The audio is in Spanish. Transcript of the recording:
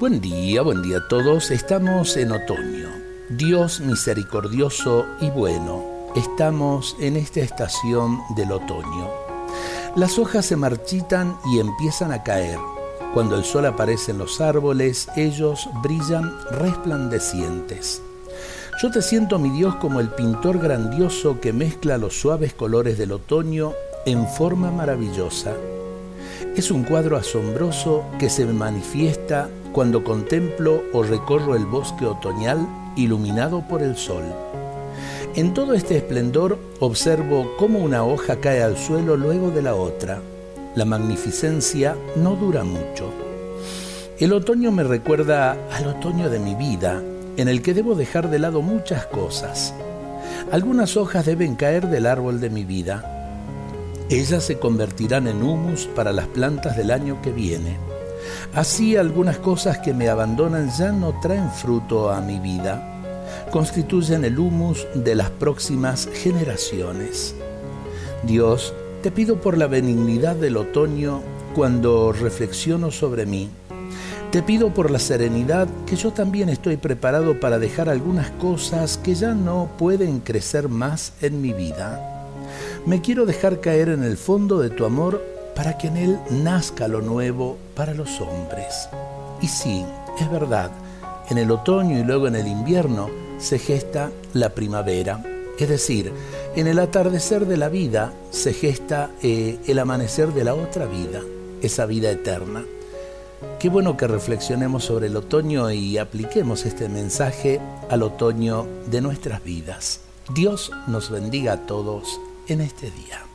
Buen día, buen día a todos. Estamos en otoño. Dios misericordioso y bueno, estamos en esta estación del otoño. Las hojas se marchitan y empiezan a caer. Cuando el sol aparece en los árboles, ellos brillan resplandecientes. Yo te siento, mi Dios, como el pintor grandioso que mezcla los suaves colores del otoño en forma maravillosa. Es un cuadro asombroso que se manifiesta cuando contemplo o recorro el bosque otoñal iluminado por el sol. En todo este esplendor observo cómo una hoja cae al suelo luego de la otra. La magnificencia no dura mucho. El otoño me recuerda al otoño de mi vida, en el que debo dejar de lado muchas cosas. Algunas hojas deben caer del árbol de mi vida. Ellas se convertirán en humus para las plantas del año que viene. Así algunas cosas que me abandonan ya no traen fruto a mi vida, constituyen el humus de las próximas generaciones. Dios, te pido por la benignidad del otoño cuando reflexiono sobre mí. Te pido por la serenidad que yo también estoy preparado para dejar algunas cosas que ya no pueden crecer más en mi vida. Me quiero dejar caer en el fondo de tu amor para que en Él nazca lo nuevo para los hombres. Y sí, es verdad, en el otoño y luego en el invierno se gesta la primavera, es decir, en el atardecer de la vida se gesta eh, el amanecer de la otra vida, esa vida eterna. Qué bueno que reflexionemos sobre el otoño y apliquemos este mensaje al otoño de nuestras vidas. Dios nos bendiga a todos en este día.